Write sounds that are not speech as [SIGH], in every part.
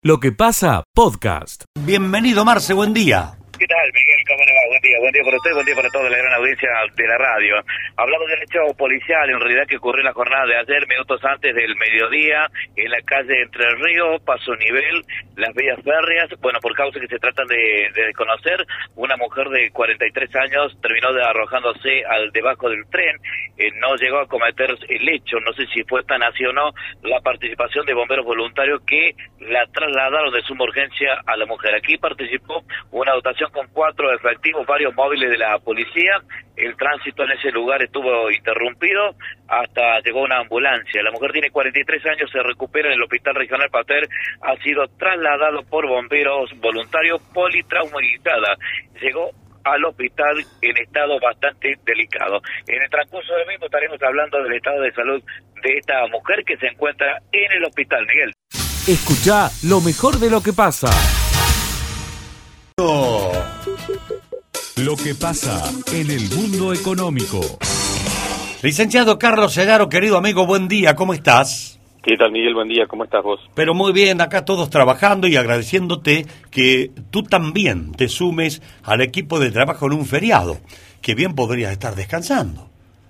Lo que pasa, podcast. Bienvenido, Marce, buen día. ¿Qué tal, Miguel? ¿Cómo le va? Buen día, buen día para usted, buen día para toda la gran audiencia de la radio. Hablamos del hecho policial, en realidad, que ocurrió en la jornada de ayer, minutos antes del mediodía, en la calle Entre Ríos, Paso Nivel, las vías férreas. Bueno, por causa que se tratan de, de desconocer, una mujer de 43 años terminó de arrojándose al debajo del tren. Eh, no llegó a cometer el hecho, no sé si fue tan así o no, la participación de bomberos voluntarios que la trasladaron de suma urgencia a la mujer. Aquí participó una dotación con cuatro efectivos, varios móviles de la policía. El tránsito en ese lugar estuvo interrumpido hasta llegó una ambulancia. La mujer tiene 43 años, se recupera en el Hospital Regional Pater, ha sido trasladado por bomberos voluntarios politraumatizada. Llegó al hospital en estado bastante delicado. En el transcurso del mismo estaremos hablando del estado de salud de esta mujer que se encuentra en el hospital, Miguel. Escucha lo mejor de lo que pasa. Lo que pasa en el mundo económico. Licenciado Carlos Segaro, querido amigo, buen día, ¿cómo estás? ¿Qué tal, Miguel? Buen día, ¿cómo estás vos? Pero muy bien, acá todos trabajando y agradeciéndote que tú también te sumes al equipo de trabajo en un feriado, que bien podrías estar descansando.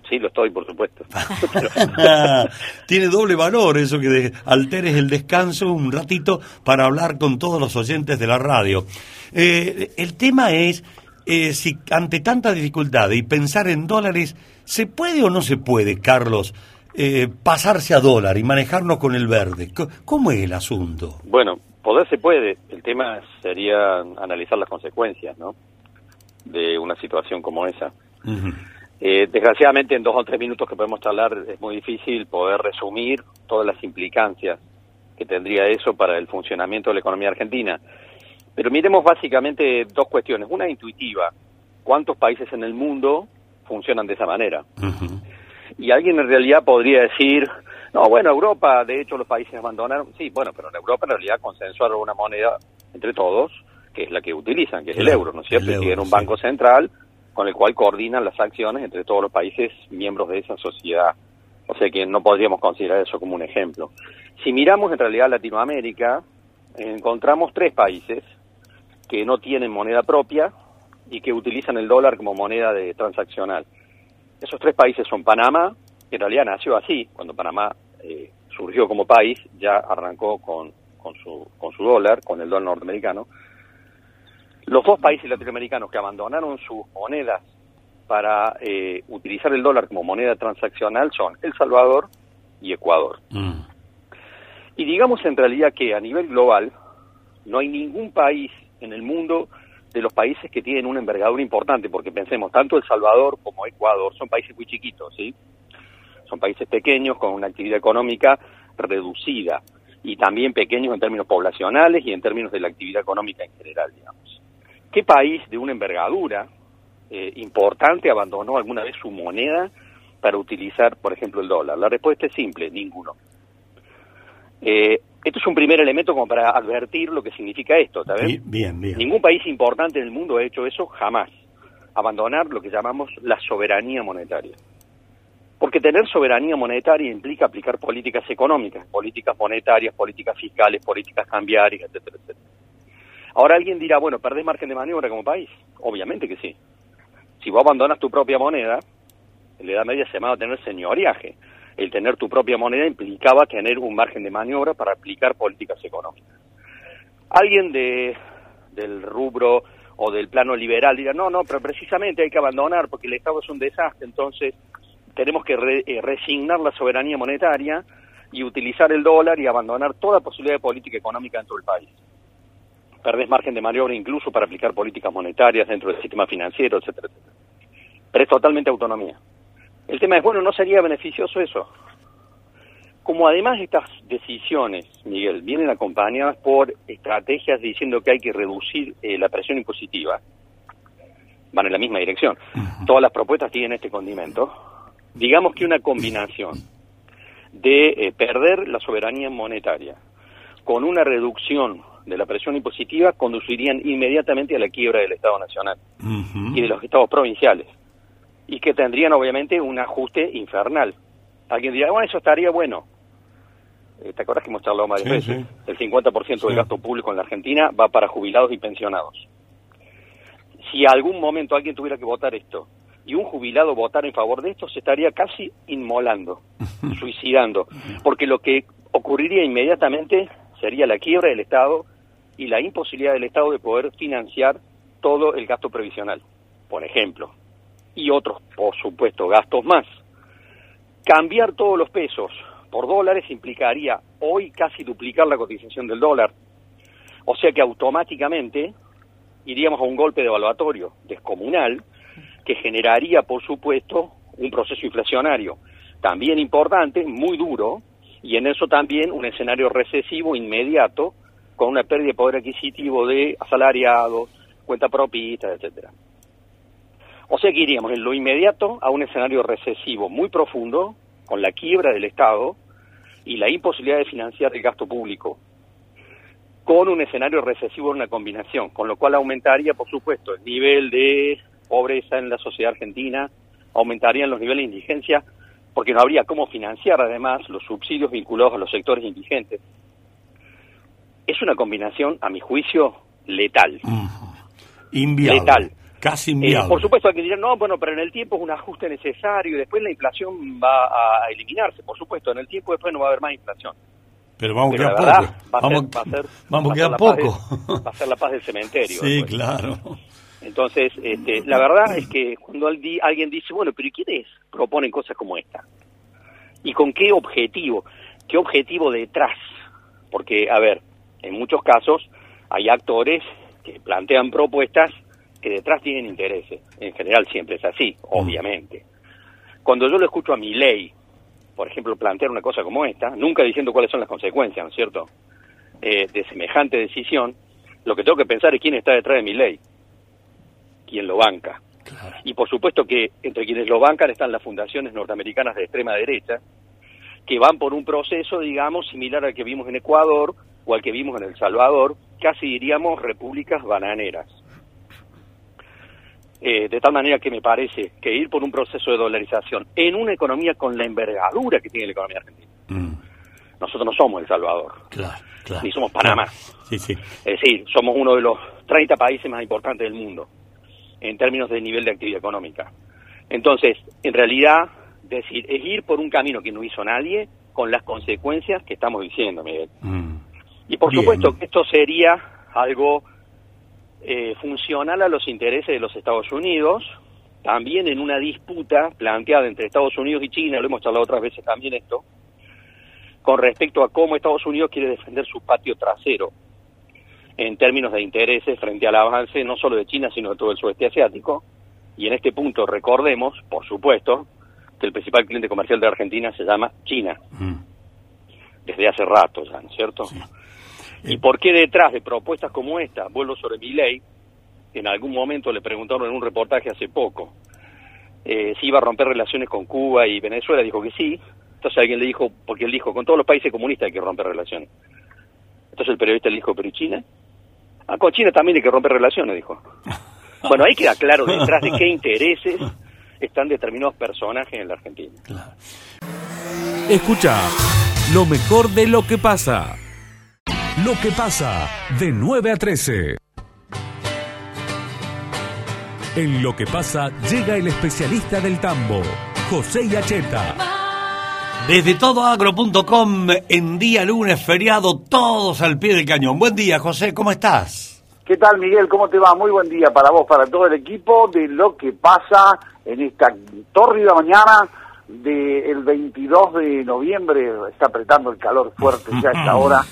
Sí, lo estoy, por supuesto. [LAUGHS] Tiene doble valor eso que alteres el descanso un ratito para hablar con todos los oyentes de la radio. Eh, el tema es eh, si ante tanta dificultad y pensar en dólares, ¿se puede o no se puede, Carlos, eh, pasarse a dólar y manejarnos con el verde? ¿Cómo es el asunto? Bueno, poder se puede. El tema sería analizar las consecuencias, ¿no? De una situación como esa. Eh, desgraciadamente, en dos o tres minutos que podemos hablar, es muy difícil poder resumir todas las implicancias que tendría eso para el funcionamiento de la economía argentina. Pero miremos básicamente dos cuestiones. Una intuitiva. ¿Cuántos países en el mundo funcionan de esa manera? Y alguien en realidad podría decir, no, bueno, Europa, de hecho los países abandonaron, sí, bueno, pero en Europa en realidad consensuaron una moneda entre todos, que es la que utilizan, que es el euro, ¿no es cierto? Y tienen un banco sí. central con el cual coordinan las acciones entre todos los países miembros de esa sociedad. O sea que no podríamos considerar eso como un ejemplo. Si miramos en realidad Latinoamérica, encontramos tres países que no tienen moneda propia y que utilizan el dólar como moneda de transaccional. Esos tres países son Panamá, que en realidad nació así, cuando Panamá eh, surgió como país, ya arrancó con, con, su, con su dólar, con el dólar norteamericano. Los dos países latinoamericanos que abandonaron sus monedas para eh, utilizar el dólar como moneda transaccional son El Salvador y Ecuador. Mm. Y digamos en realidad que a nivel global no hay ningún país en el mundo de los países que tienen una envergadura importante, porque pensemos, tanto El Salvador como Ecuador son países muy chiquitos, ¿sí? Son países pequeños con una actividad económica reducida y también pequeños en términos poblacionales y en términos de la actividad económica en general, digamos. ¿Qué país de una envergadura eh, importante abandonó alguna vez su moneda para utilizar, por ejemplo, el dólar? La respuesta es simple, ninguno. Eh, esto es un primer elemento como para advertir lo que significa esto, ¿está bien? Bien, bien. Ningún país importante en el mundo ha hecho eso jamás. Abandonar lo que llamamos la soberanía monetaria. Porque tener soberanía monetaria implica aplicar políticas económicas, políticas monetarias, políticas fiscales, políticas cambiarias, etcétera, etcétera. Ahora alguien dirá, bueno, ¿perdés margen de maniobra como país? Obviamente que sí. Si vos abandonas tu propia moneda, en la Edad Media se llamaba tener señoriaje. El tener tu propia moneda implicaba tener un margen de maniobra para aplicar políticas económicas. Alguien de, del rubro o del plano liberal dirá, no, no, pero precisamente hay que abandonar porque el Estado es un desastre, entonces tenemos que re- eh, resignar la soberanía monetaria y utilizar el dólar y abandonar toda posibilidad de política económica dentro del país. Perdés margen de maniobra incluso para aplicar políticas monetarias dentro del sistema financiero, etcétera, etcétera. Pero es totalmente autonomía. El tema es, bueno, ¿no sería beneficioso eso? Como además estas decisiones, Miguel, vienen acompañadas por estrategias diciendo que hay que reducir eh, la presión impositiva, van en la misma dirección. Todas las propuestas tienen este condimento. Digamos que una combinación de eh, perder la soberanía monetaria con una reducción de la presión impositiva conducirían inmediatamente a la quiebra del Estado Nacional y de los estados provinciales y que tendrían obviamente un ajuste infernal. Alguien dirá, bueno, eso estaría bueno. Eh, ¿Te acuerdas que hemos charlado varias Sí, veces? sí. El 50% Sí. del gasto público en la Argentina va para jubilados y pensionados. Si algún momento alguien tuviera que votar esto y un jubilado votara en favor de esto, se estaría casi inmolando, [LAUGHS] suicidando, porque lo que ocurriría inmediatamente sería la quiebra del Estado y la imposibilidad del Estado de poder financiar todo el gasto previsional, por ejemplo, y otros, por supuesto, gastos más. Cambiar todos los pesos por dólares implicaría hoy casi duplicar la cotización del dólar, o sea que automáticamente iríamos a un golpe devaluatorio descomunal que generaría, por supuesto, un proceso inflacionario también importante, muy duro, y en eso también un escenario recesivo inmediato con una pérdida de poder adquisitivo de asalariados, cuenta propista, etcétera. O sea que iríamos en lo inmediato a un escenario recesivo muy profundo, con la quiebra del Estado y la imposibilidad de financiar el gasto público, con un escenario recesivo en una combinación, con lo cual aumentaría, por supuesto, el nivel de pobreza en la sociedad argentina, aumentarían los niveles de indigencia, porque no habría cómo financiar además los subsidios vinculados a los sectores indigentes. Es una combinación, a mi juicio, letal. Inviable. Letal. Casi Eh, inviable. por supuesto, hay que dirán, no, bueno, pero en el tiempo es un ajuste necesario y después la inflación va a eliminarse. Por supuesto, en el tiempo después no va a haber más inflación. Pero vamos a Pero quedar la verdad, poco. va a Vamos, ser- va a ser- vamos va a [LAUGHS] quedar poco. del- [LAUGHS] va a ser la paz del cementerio. sí, después. claro. Entonces, este, la verdad es que cuando alguien dice, bueno, pero ¿y quiénes proponen cosas como esta? ¿Y con qué objetivo? ¿Qué objetivo detrás? Porque, a ver, en muchos casos hay actores que plantean propuestas que detrás tienen intereses. En general siempre es así, obviamente. Cuando yo lo escucho a mi ley, por ejemplo, plantear una cosa como esta, nunca diciendo cuáles son las consecuencias, ¿no es cierto?, Eh, de semejante decisión, lo que tengo que pensar es quién está detrás de mi ley, quién lo banca. Y por supuesto que entre quienes lo bancan están las fundaciones norteamericanas de extrema derecha, que van por un proceso, digamos, similar al que vimos en Ecuador o al que vimos en El Salvador, casi diríamos repúblicas bananeras. Eh, de tal manera que me parece que ir por un proceso de dolarización en una economía con la envergadura que tiene la economía argentina. Mm, Nosotros no somos El Salvador, claro, claro. ni somos Panamá. Sí, sí. Es decir, somos uno de los 30 países más importantes del mundo en términos de nivel de actividad económica. Entonces, en realidad, decir, es ir por un camino que no hizo nadie con las consecuencias que estamos diciendo, Miguel. Mm. Y por Bien. supuesto que esto sería algo eh, funcional a los intereses de los Estados Unidos, también en una disputa planteada entre Estados Unidos y China, lo hemos charlado otras veces también esto, con respecto a cómo Estados Unidos quiere defender su patio trasero en términos de intereses frente al avance no solo de China, sino de todo el sudeste asiático. Y en este punto recordemos, por supuesto, que el principal cliente comercial de Argentina se llama China, Mm. desde hace rato ya, ¿no es cierto? ¿Y por qué detrás de propuestas como esta, vuelvo sobre mi ley, en algún momento le preguntaron en un reportaje hace poco eh, si iba a romper relaciones con Cuba y Venezuela, dijo que sí. Entonces alguien le dijo, porque él dijo, con todos los países comunistas hay que romper relaciones. Entonces el periodista le dijo, pero ¿y China? Ah, con China también hay que romper relaciones, dijo. [LAUGHS] Bueno, ahí queda claro detrás de qué [LAUGHS] intereses están determinados personajes en la Argentina. Escucha lo mejor de lo que pasa. Lo que pasa De 9 a 13. En lo que pasa llega el especialista del tambo, José Yacheta. desde todoagro.com en día lunes feriado todos al pie del cañón. Buen día, José, ¿cómo estás? ¿Qué tal, Miguel? ¿Cómo te va? Muy buen día para vos, para todo el equipo de lo que pasa en esta tórrida mañana del 22 de noviembre. Está apretando el calor fuerte ya a esta [LAUGHS] hora.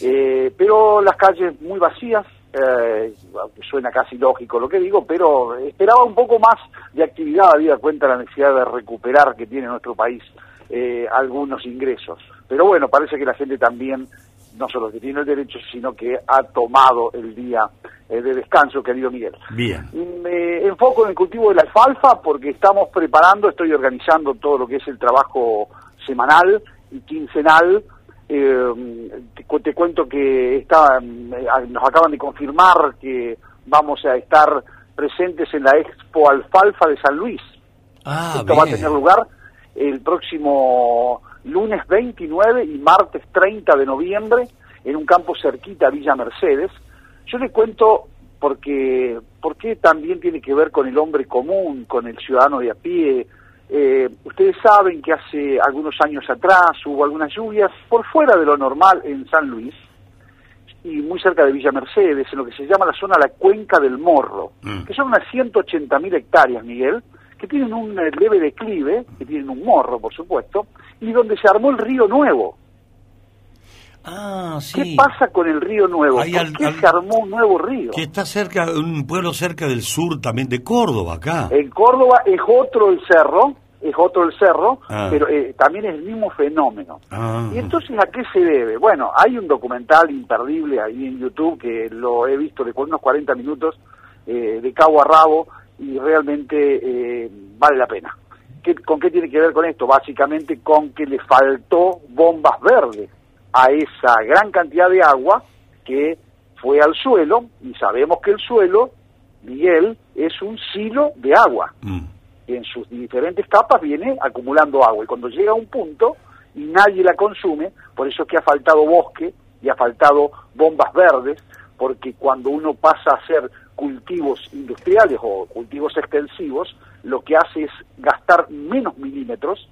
Eh, pero las calles muy vacías, eh, aunque suena casi lógico lo que digo, pero esperaba un poco más de actividad, habida cuenta la necesidad de recuperar que tiene nuestro país eh, algunos ingresos. Pero bueno, parece que la gente también, no solo que tiene el derecho, sino que ha tomado el día eh, de descanso, querido Miguel. Bien. Me enfoco en el cultivo de la alfalfa porque estamos preparando, estoy organizando todo lo que es el trabajo semanal y quincenal. Eh, te, cu- te cuento que está, eh, nos acaban de confirmar que vamos a estar presentes en la Expo Alfalfa de San Luis. Ah, Esto va a tener lugar el próximo lunes 29 y martes 30 de noviembre, en un campo cerquita a Villa Mercedes. Yo le cuento porque, porque también tiene que ver con el hombre común, con el ciudadano de a pie. Eh, ustedes saben que hace algunos años atrás hubo algunas lluvias por fuera de lo normal en San Luis y muy cerca de Villa Mercedes, en lo que se llama la zona La Cuenca del Morro, Mm. que son unas 180.000 hectáreas, Miguel, que tienen un eh, leve declive, que tienen un morro, por supuesto, y donde se armó el río Nuevo. Ah, ¿Qué pasa con el río Nuevo? ¿Por al- qué al- se armó un nuevo río? Que está cerca, un pueblo cerca del sur también de Córdoba, acá. En Córdoba es otro el cerro, es otro el cerro, Ah. pero eh, también es el mismo fenómeno. Ah. ¿Y entonces a qué se debe? Bueno, hay un documental imperdible ahí en YouTube que lo he visto de unos 40 minutos eh, de cabo a rabo y realmente eh, vale la pena. ¿Qué- ¿Con qué tiene que ver con esto? Básicamente con que le faltó bombas verdes a esa gran cantidad de agua que fue al suelo y sabemos que el suelo, Miguel, es un silo de agua Mm. en sus diferentes capas viene acumulando agua y cuando llega a un punto y nadie la consume, por eso es que ha faltado bosque y ha faltado bombas verdes, porque cuando uno pasa a hacer cultivos industriales o cultivos extensivos, lo que hace es gastar menos milímetros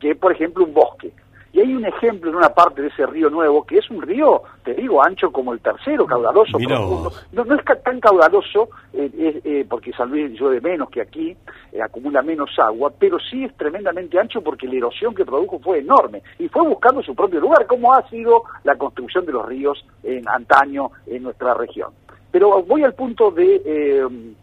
que, por ejemplo, un bosque. Y hay un ejemplo en una parte de ese río nuevo, que es un río, te digo, ancho como el tercero, caudaloso, Mirá profundo. No, no es tan caudaloso, eh, eh, porque San Luis llueve menos que aquí, eh, acumula menos agua, pero sí es tremendamente ancho porque la erosión que produjo fue enorme y fue buscando su propio lugar, como ha sido la construcción de los ríos en antaño en nuestra región. Pero voy al punto de... eh,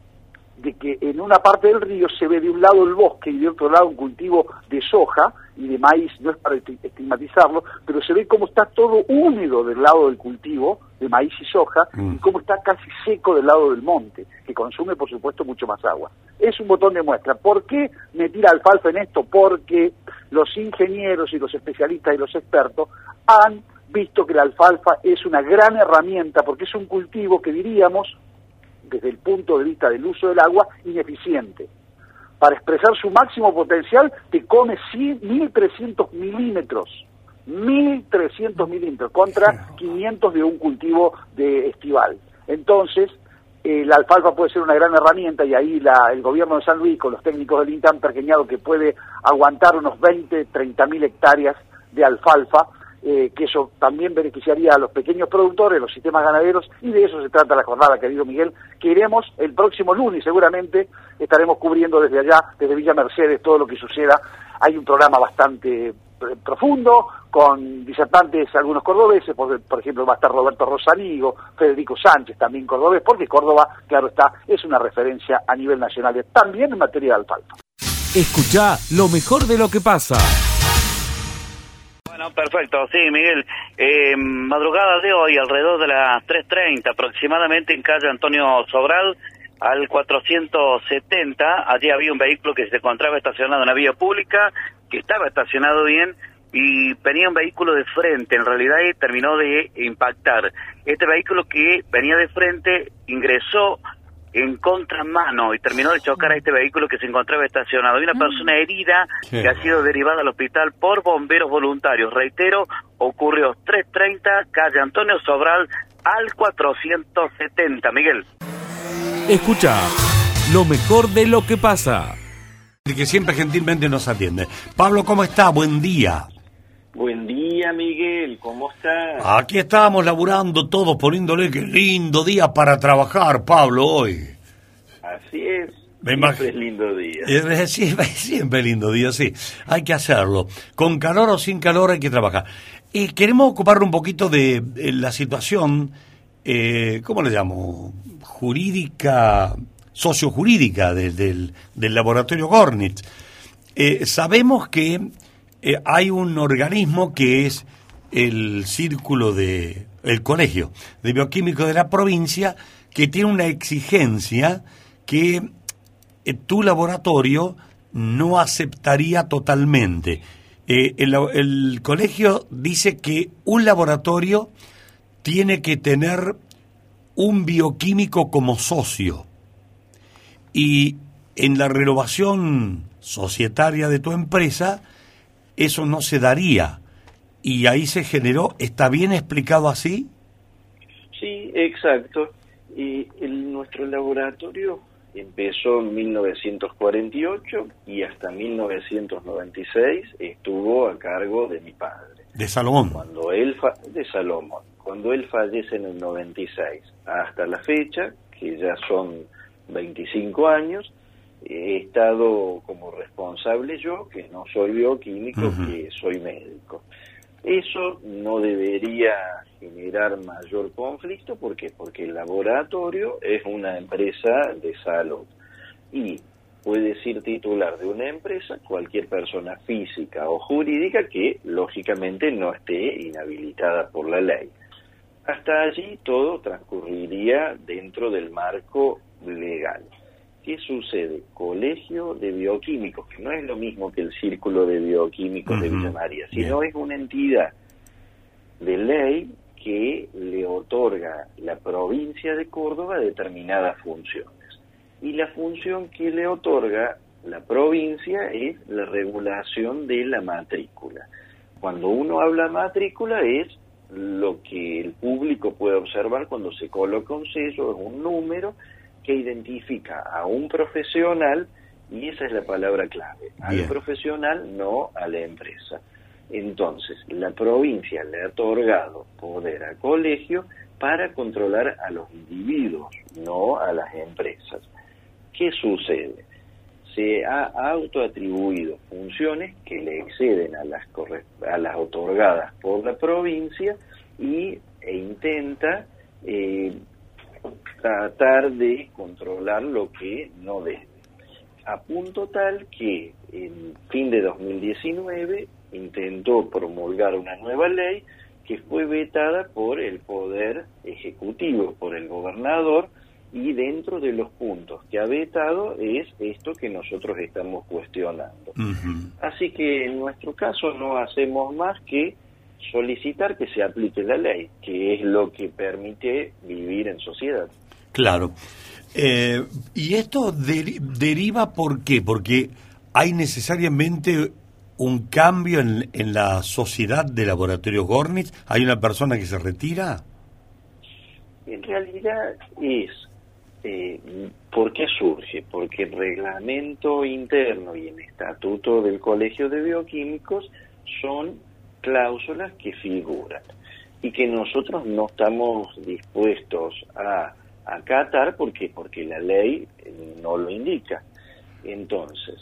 de que en una parte del río se ve de un lado el bosque y de otro lado un cultivo de soja y de maíz, no es para esti- estigmatizarlo, pero se ve cómo está todo húmedo del lado del cultivo de maíz y soja Mm. y cómo está casi seco del lado del monte, que consume por supuesto mucho más agua. Es un botón de muestra. ¿Por qué me tira alfalfa en esto? Porque los ingenieros y los especialistas y los expertos han visto que la alfalfa es una gran herramienta porque es un cultivo que diríamos desde el punto de vista del uso del agua, ineficiente. Para expresar su máximo potencial, te come 100, 1.300 milímetros. 1.300 milímetros contra 500 de un cultivo de estival. Entonces, eh, la alfalfa puede ser una gran herramienta y ahí la- el gobierno de San Luis, con los técnicos del INTA, han pergeñado que puede aguantar unos 20, 30 mil hectáreas de alfalfa, eh, que eso también beneficiaría a los pequeños productores, los sistemas ganaderos, y de eso se trata la jornada, querido Miguel, que iremos el próximo lunes, seguramente estaremos cubriendo desde allá, desde Villa Mercedes, todo lo que suceda. Hay un programa bastante eh, profundo, con disertantes algunos cordobeses, por, ejemplo va a estar Roberto Rosanigo, Federico Sánchez, también cordobés, porque Córdoba, claro está, es una referencia a nivel nacional, también en materia de alfalfa. Escucha lo mejor de lo que pasa. Perfecto. Sí, Miguel. Eh, madrugada de hoy, alrededor de las 3.30 aproximadamente, en calle Antonio Sobral, al 470, allí había un vehículo que se encontraba estacionado en la vía pública, que estaba estacionado bien, y venía un vehículo de frente, en realidad terminó de impactar. Este vehículo que venía de frente ingresó en contramano y terminó de chocar a este vehículo que se encontraba estacionado. Hay una persona herida Qué que ha sido derivada al hospital por bomberos voluntarios. Reitero, ocurrió 330, calle Antonio Sobral, al 470. Miguel. Escucha lo mejor de lo que pasa. El que siempre gentilmente nos atiende. Pablo, ¿cómo está? Buen día. Buen día, Miguel, ¿cómo estás? Aquí estamos laburando todos, poniéndole qué lindo día para trabajar, Pablo, hoy. Así es. Me Siempre es lindo día. Eh, [LAUGHS] Siempre, siempre lindo día, sí. Hay que hacerlo. Con calor o sin calor hay que trabajar. Y queremos ocupar un poquito de, de la situación, eh, ¿cómo le llamo? Jurídica, sociojurídica del, del, del laboratorio Gornitz. Eh, sabemos que eh, hay un organismo que es el círculo de, el colegio de bioquímicos de la provincia, que tiene una exigencia que eh, tu laboratorio no aceptaría totalmente. Eh, el, el colegio dice que un laboratorio tiene que tener un bioquímico como socio. Y en la renovación societaria de tu empresa, eso no se daría. Y ahí se generó, ¿está bien explicado así? Sí, exacto. Y el, nuestro laboratorio empezó en 1948 y hasta 1996 estuvo a cargo de mi padre. De Salomón. Cuando él de Salomón. Cuando él fallece en el 96 hasta la fecha, que ya son 25 años, he estado como responsable yo, que no soy bioquímico, que soy médico. Eso no debería generar mayor conflicto, ¿por qué? Porque el laboratorio es una empresa de salud y puede ser titular de una empresa cualquier persona física o jurídica que lógicamente no esté inhabilitada por la ley. Hasta allí todo transcurriría dentro del marco legal. ¿Qué sucede? Colegio de Bioquímicos, que no es lo mismo que el Círculo de Bioquímicos de Villa María, sino es una entidad de ley que le otorga la provincia de Córdoba determinadas funciones. Y la función que le otorga la provincia es la regulación de la matrícula. Cuando uno habla matrícula es lo que el público puede observar cuando se coloca un sello, es un número que identifica a un profesional y esa es la palabra clave, al profesional, no a la empresa. Entonces, la provincia le ha otorgado poder al colegio para controlar a los individuos, no a las empresas. ¿Qué sucede? Se ha autoatribuido funciones que le exceden a las, a las otorgadas por la provincia y, e intenta eh, tratar de controlar lo que no debe. A punto tal que en fin de 2019 intentó promulgar una nueva ley que fue vetada por el Poder Ejecutivo, por el gobernador, y dentro de los puntos que ha vetado es esto que nosotros estamos cuestionando. Así que en nuestro caso no hacemos más que solicitar que se aplique la ley, que es lo que permite vivir en sociedad. Claro. Eh, ¿Y esto deriva por qué? Porque hay necesariamente un cambio en, en la sociedad de Laboratorio Gornitz. ¿Hay una persona que se retira? En realidad es eh, ¿Por qué surge? Porque el reglamento interno y el estatuto del Colegio de Bioquímicos son cláusulas que figuran y que nosotros no estamos dispuestos a acatar porque porque la ley no lo indica. Entonces,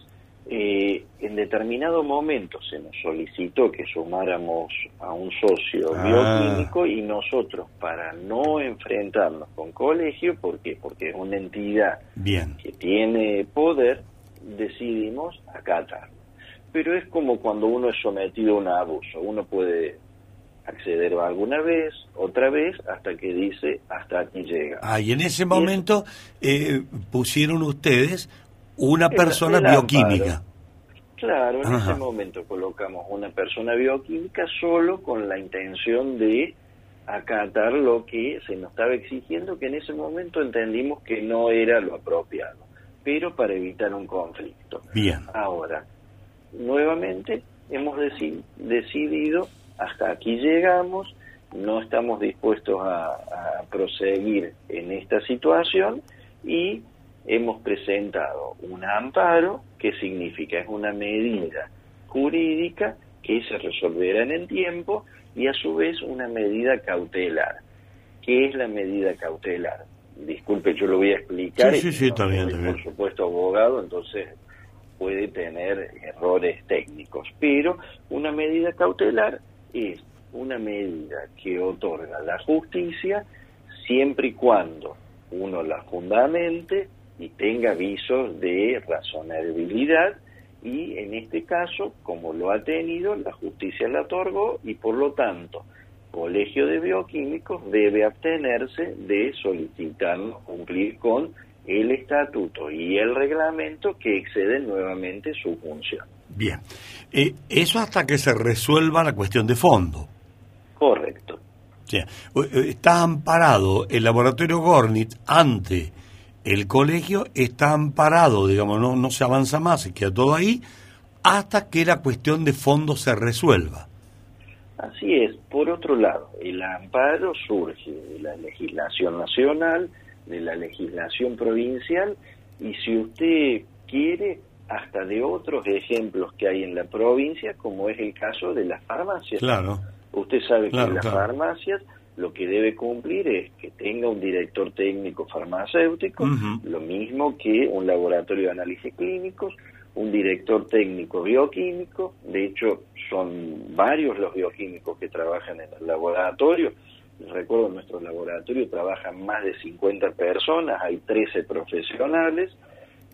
eh, en determinado momento se nos solicitó que sumáramos a un socio ah. bioquímico y nosotros para no enfrentarnos con colegio, ¿por Porque es una entidad que tiene poder, decidimos acatarlo. Pero es como cuando uno es sometido a un abuso, uno puede acceder alguna vez, otra vez, hasta que dice hasta aquí llega. Ah, y en ese momento eh, pusieron ustedes una persona bioquímica. Claro, en ese momento colocamos una persona bioquímica solo con la intención de acatar lo que se nos estaba exigiendo, que en ese momento entendimos que no era lo apropiado, pero para evitar un conflicto. Bien. Ahora, nuevamente hemos decidido hasta aquí llegamos, no estamos dispuestos a, proseguir en esta situación y hemos presentado un amparo que significa es una medida jurídica que se resolverá en el tiempo y a su vez una medida cautelar. ¿Qué es la medida cautelar? Disculpe, yo lo voy a explicar. Sí, sí, también, Por supuesto, abogado, entonces puede tener errores técnicos. Pero una medida cautelar es una medida que otorga la justicia siempre y cuando uno la fundamente y tenga avisos de razonabilidad y en este caso, como lo ha tenido, la justicia la otorgó y por lo tanto, Colegio de Bioquímicos debe abstenerse de solicitar cumplir con el estatuto y el reglamento que exceden nuevamente su función. Bien, eh, eso hasta que se resuelva la cuestión de fondo. Correcto. Eh, está amparado el laboratorio Gornit ante el colegio, está amparado, digamos, no, no se avanza más, se queda todo ahí, hasta que la cuestión de fondo se resuelva. Así es. Por otro lado, el amparo surge de la legislación nacional, de la legislación provincial, y si usted quiere, hasta de otros ejemplos que hay en la provincia, como es el caso de las farmacias. Claro. Usted sabe que las claro. farmacias lo que debe cumplir es que tenga un director técnico farmacéutico, lo mismo que un laboratorio de análisis clínicos, un director técnico bioquímico, de hecho son varios los bioquímicos que trabajan en el laboratorio, recuerdo en nuestro laboratorio trabajan más de 50 personas, hay 13 profesionales,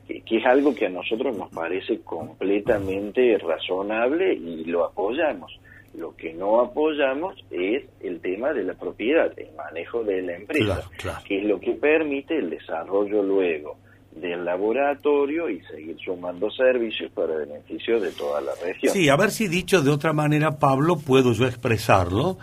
que, que es algo que a nosotros nos parece completamente razonable y lo apoyamos. Lo que no apoyamos es el tema de la propiedad, el manejo de la empresa, Claro, claro. que es lo que permite el desarrollo luego del laboratorio y seguir sumando servicios para beneficio de toda la región. Sí, a ver si dicho de otra manera, Pablo, puedo yo expresarlo.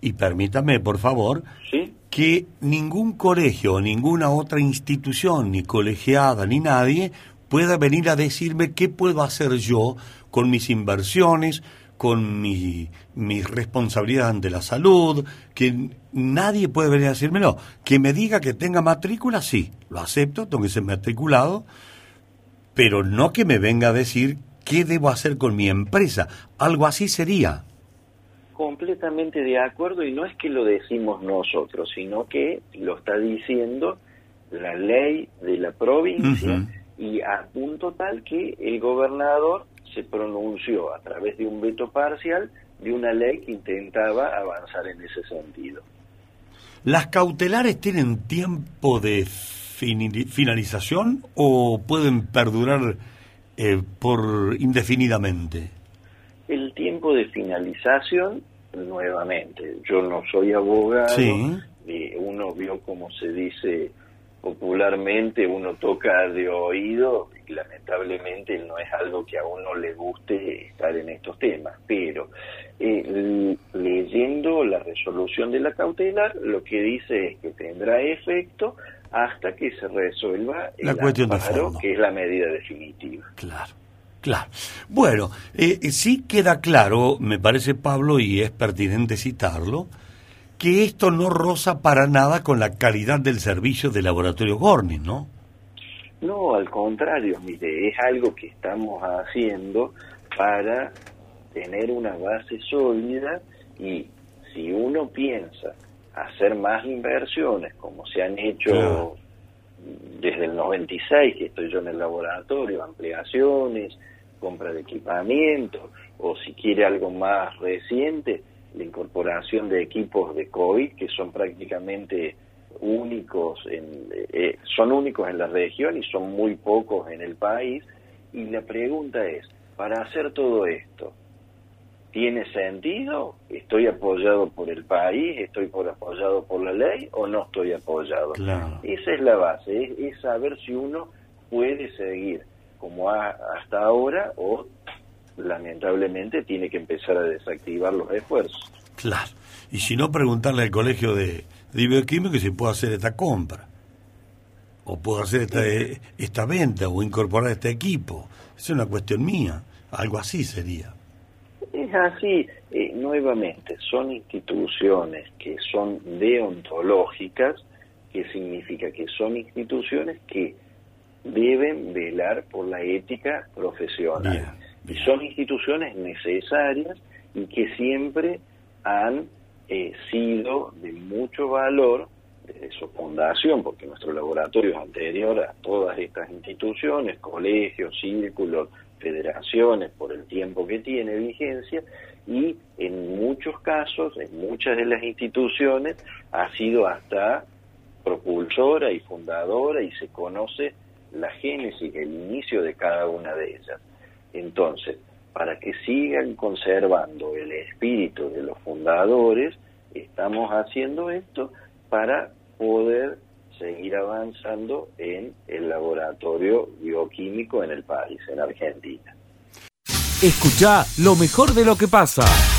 Y permítame, por favor, ¿Sí? que ningún colegio, ninguna otra institución, ni colegiada, ni nadie, pueda venir a decirme qué puedo hacer yo con mis inversiones, con mi, mi responsabilidad ante la salud, que nadie puede venir a decirme no. Que me diga que tenga matrícula, sí, lo acepto, tengo que ser matriculado, pero no que me venga a decir qué debo hacer con mi empresa. Algo así sería. Completamente de acuerdo y no es que lo decimos nosotros, sino que lo está diciendo la ley de la provincia y a punto tal que el gobernador se pronunció a través de un veto parcial de una ley que intentaba avanzar en ese sentido. ¿Las cautelares tienen tiempo de finalización o pueden perdurar eh, por indefinidamente? Tiempo de finalización, nuevamente, yo no soy abogado, Sí. eh, uno vio como se dice popularmente, uno toca de oído y lamentablemente no es algo que a uno le guste estar en estos temas, pero eh, leyendo la resolución de la cautelar, lo que dice es que tendrá efecto hasta que se resuelva La el de fondo. que es la medida definitiva. Claro, claro. Bueno, eh, sí queda claro, me parece Pablo, y es pertinente citarlo, que esto no roza para nada con la calidad del servicio de Laboratorio Gorni, ¿no? No, al contrario, mire, es algo que estamos haciendo para tener una base sólida y si uno piensa hacer más inversiones como se han hecho Claro. desde el 96 que estoy yo en el laboratorio, ampliaciones, compra de equipamiento o si quiere algo más reciente, la incorporación de equipos de COVID que son prácticamente únicos en, eh, son únicos en la región y son muy pocos en el país. Y la pregunta es para hacer todo esto tiene sentido estoy apoyado por el país estoy por apoyado por la ley o no estoy apoyado Claro. esa es la base es, es saber si uno puede seguir como ha- hasta ahora o lamentablemente tiene que empezar a desactivar los esfuerzos Claro. Y si no, preguntarle al colegio de, de bioquímica si puedo hacer esta compra. O puedo hacer esta, eh, esta venta o incorporar este equipo. Es una cuestión mía. Algo así sería. Es así, eh, nuevamente, son instituciones que son deontológicas, que significa que son instituciones que deben velar por la ética profesional. Bien, bien. Y son instituciones necesarias y que siempre han eh, sido de mucho valor desde su fundación, porque nuestro laboratorio es anterior a todas estas instituciones, colegios, círculos, federaciones, por el tiempo que tiene vigencia, y en muchos casos, en muchas de las instituciones, ha sido hasta propulsora y fundadora y se conoce la génesis, el inicio de cada una de ellas. Entonces, para que sigan conservando el espíritu de los fundadores, estamos haciendo esto para poder seguir avanzando en el laboratorio bioquímico en el país, en Argentina. Escucha lo mejor de lo que pasa.